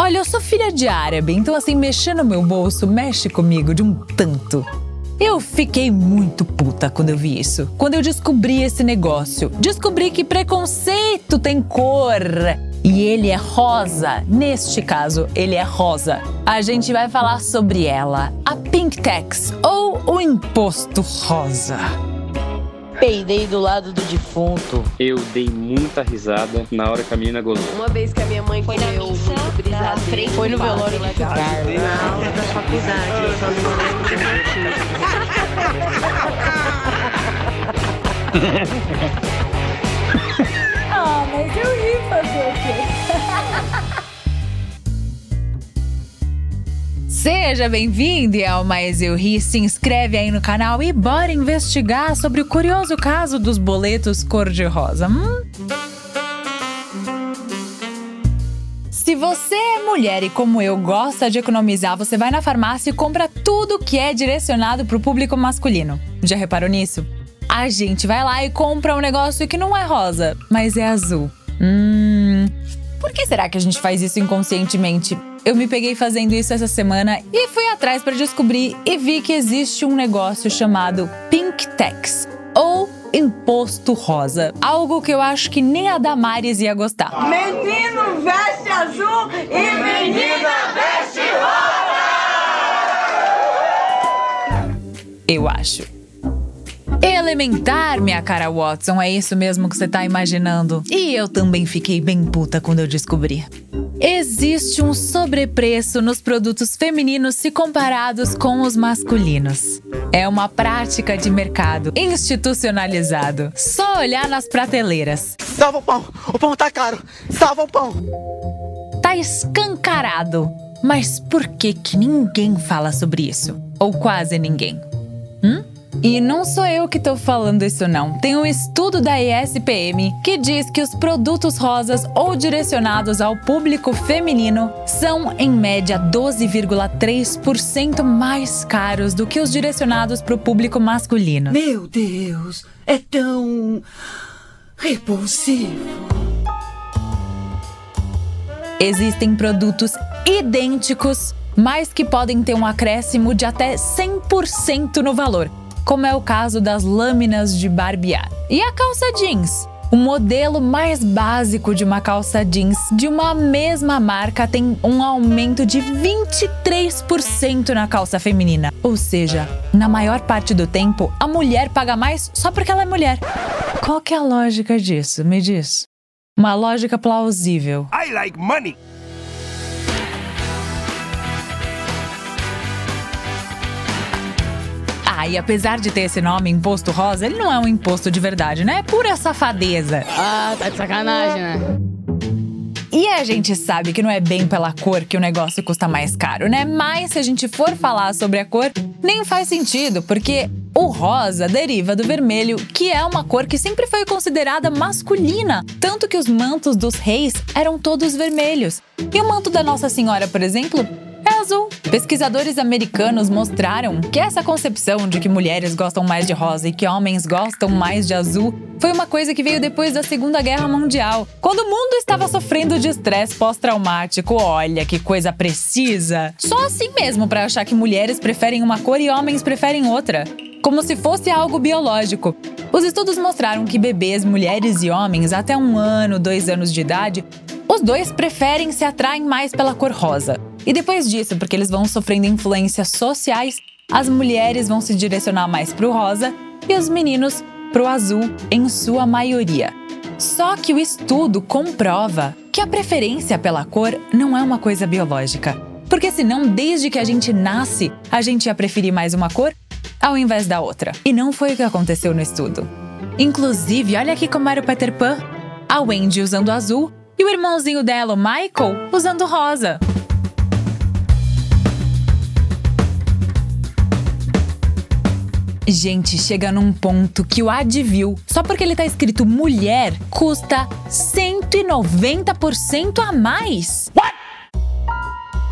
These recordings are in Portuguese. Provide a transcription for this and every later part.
Olha, eu sou filha de árabe, então assim, mexer no meu bolso mexe comigo de um tanto. Eu fiquei muito puta quando eu vi isso. Quando eu descobri esse negócio. Descobri que preconceito tem cor. E ele é rosa. Neste caso, ele é rosa. A gente vai falar sobre ela, a Pink Tax ou o imposto rosa. Peidei do lado do defunto. Eu dei muita risada na hora que a menina gozou. Uma vez que a minha mãe foi na missa, na frente foi no velório legal. Na aula da faculdade, eu só não lembro ah, mas eu ri Seja bem-vindo ao Mais Eu Ri, se inscreve aí no canal e bora investigar sobre o curioso caso dos boletos cor-de-rosa. Hum? Se você é mulher e como eu gosta de economizar, você vai na farmácia e compra tudo que é direcionado para o público masculino. Já reparou nisso? A gente vai lá e compra um negócio que não é rosa, mas é azul. Hum. Por que será que a gente faz isso inconscientemente? Eu me peguei fazendo isso essa semana e fui atrás para descobrir e vi que existe um negócio chamado Pink Tax ou imposto rosa. Algo que eu acho que nem a Damares ia gostar. Menino veste azul e menina veste rosa! Eu acho. Elementar, minha cara Watson, é isso mesmo que você tá imaginando. E eu também fiquei bem puta quando eu descobri. Existe um sobrepreço nos produtos femininos se comparados com os masculinos. É uma prática de mercado institucionalizado. Só olhar nas prateleiras. Salva o pão! O pão tá caro! Salva o pão! Tá escancarado. Mas por que que ninguém fala sobre isso? Ou quase ninguém? Hum? E não sou eu que tô falando isso não. Tem um estudo da ESPM que diz que os produtos rosas ou direcionados ao público feminino são em média 12,3% mais caros do que os direcionados para o público masculino. Meu Deus, é tão repulsivo. Existem produtos idênticos, mas que podem ter um acréscimo de até 100% no valor como é o caso das lâminas de barbear. E a calça jeans? O modelo mais básico de uma calça jeans de uma mesma marca tem um aumento de 23% na calça feminina. Ou seja, na maior parte do tempo, a mulher paga mais só porque ela é mulher. Qual que é a lógica disso? Me diz. Uma lógica plausível. I like money. Ah, e apesar de ter esse nome, imposto rosa, ele não é um imposto de verdade, né? É pura safadeza. Ah, tá de sacanagem, né? E a gente sabe que não é bem pela cor que o negócio custa mais caro, né? Mas se a gente for falar sobre a cor, nem faz sentido, porque o rosa deriva do vermelho, que é uma cor que sempre foi considerada masculina, tanto que os mantos dos reis eram todos vermelhos. E o manto da Nossa Senhora, por exemplo, é azul. Pesquisadores americanos mostraram que essa concepção de que mulheres gostam mais de rosa e que homens gostam mais de azul foi uma coisa que veio depois da Segunda Guerra Mundial, quando o mundo estava sofrendo de estresse pós-traumático. Olha que coisa precisa! Só assim mesmo para achar que mulheres preferem uma cor e homens preferem outra como se fosse algo biológico. Os estudos mostraram que bebês, mulheres e homens até um ano, dois anos de idade, os dois preferem se atraem mais pela cor rosa. E depois disso, porque eles vão sofrendo influências sociais, as mulheres vão se direcionar mais para o rosa e os meninos para o azul, em sua maioria. Só que o estudo comprova que a preferência pela cor não é uma coisa biológica. Porque senão, desde que a gente nasce, a gente ia preferir mais uma cor ao invés da outra. E não foi o que aconteceu no estudo. Inclusive, olha aqui como era o Peter Pan. A Wendy usando azul e o irmãozinho dela, o Michael, usando rosa. Gente, chega num ponto que o Advil, só porque ele tá escrito mulher, custa 190% a mais. What?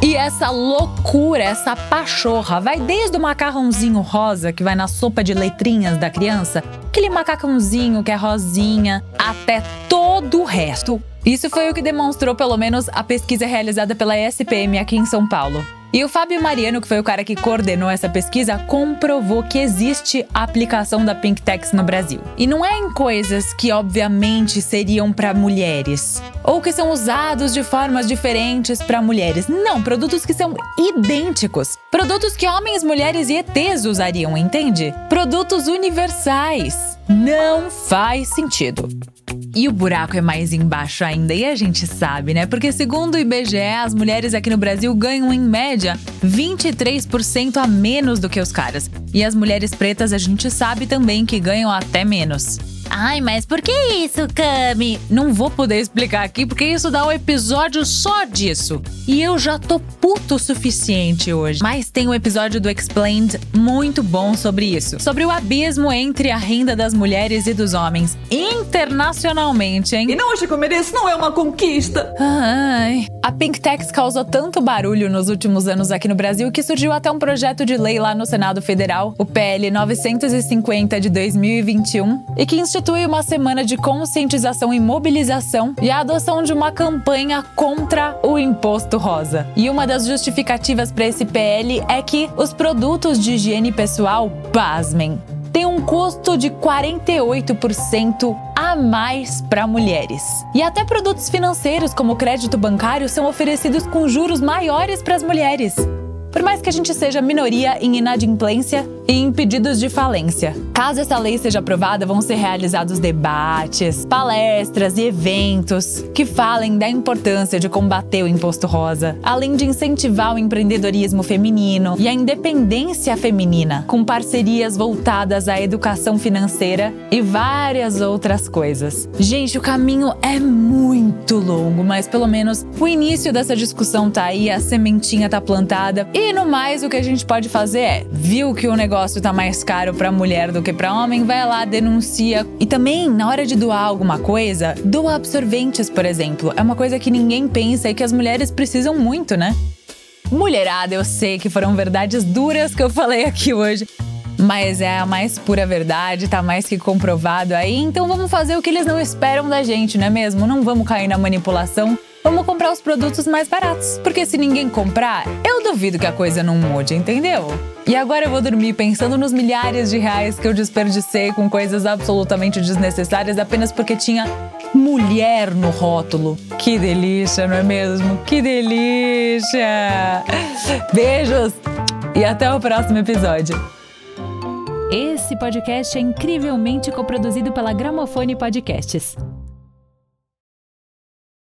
E essa loucura, essa pachorra, vai desde o macarrãozinho rosa que vai na sopa de letrinhas da criança, aquele macacãozinho que é rosinha, até todo o resto. Isso foi o que demonstrou, pelo menos, a pesquisa realizada pela ESPM aqui em São Paulo. E o Fábio Mariano, que foi o cara que coordenou essa pesquisa, comprovou que existe a aplicação da Pink Tax no Brasil. E não é em coisas que obviamente seriam para mulheres ou que são usados de formas diferentes para mulheres. Não, produtos que são idênticos. Produtos que homens, mulheres e ETs usariam, entende? Produtos universais. Não faz sentido. E o buraco é mais embaixo ainda, e a gente sabe, né? Porque segundo o IBGE, as mulheres aqui no Brasil ganham em média 23% a menos do que os caras. E as mulheres pretas a gente sabe também que ganham até menos. Ai, mas por que isso, Cami? Não vou poder explicar aqui porque isso dá um episódio só disso. E eu já tô puto o suficiente hoje. Mas tem um episódio do Explained muito bom sobre isso. Sobre o abismo entre a renda das mulheres e dos homens. Internacionalmente, hein? E não acha que eu mereço? Não é uma conquista. Ai. A Pink Tax causou tanto barulho nos últimos anos aqui no Brasil que surgiu até um projeto de lei lá no Senado Federal, o PL 950 de 2021, e que institui uma semana de conscientização e mobilização e a adoção de uma campanha contra o imposto rosa. E uma das justificativas para esse PL é que os produtos de higiene pessoal, pasmem, tem um custo de 48% a mais para mulheres. E até produtos financeiros, como crédito bancário, são oferecidos com juros maiores para as mulheres. Por mais que a gente seja minoria em inadimplência e em pedidos de falência. Caso essa lei seja aprovada, vão ser realizados debates, palestras e eventos que falem da importância de combater o imposto rosa, além de incentivar o empreendedorismo feminino e a independência feminina, com parcerias voltadas à educação financeira e várias outras coisas. Gente, o caminho é muito longo, mas pelo menos o início dessa discussão tá aí, a sementinha tá plantada e no mais o que a gente pode fazer é, viu que o negócio negócio tá mais caro para mulher do que para homem, vai lá, denuncia. E também, na hora de doar alguma coisa, doa absorventes, por exemplo. É uma coisa que ninguém pensa e que as mulheres precisam muito, né? Mulherada, eu sei que foram verdades duras que eu falei aqui hoje. Mas é a mais pura verdade, tá mais que comprovado aí. Então vamos fazer o que eles não esperam da gente, não é mesmo? Não vamos cair na manipulação. Vamos comprar os produtos mais baratos. Porque se ninguém comprar, eu duvido que a coisa não mude, entendeu? E agora eu vou dormir pensando nos milhares de reais que eu desperdicei com coisas absolutamente desnecessárias apenas porque tinha mulher no rótulo. Que delícia, não é mesmo? Que delícia! Beijos e até o próximo episódio. Esse podcast é incrivelmente coproduzido pela Gramofone Podcasts.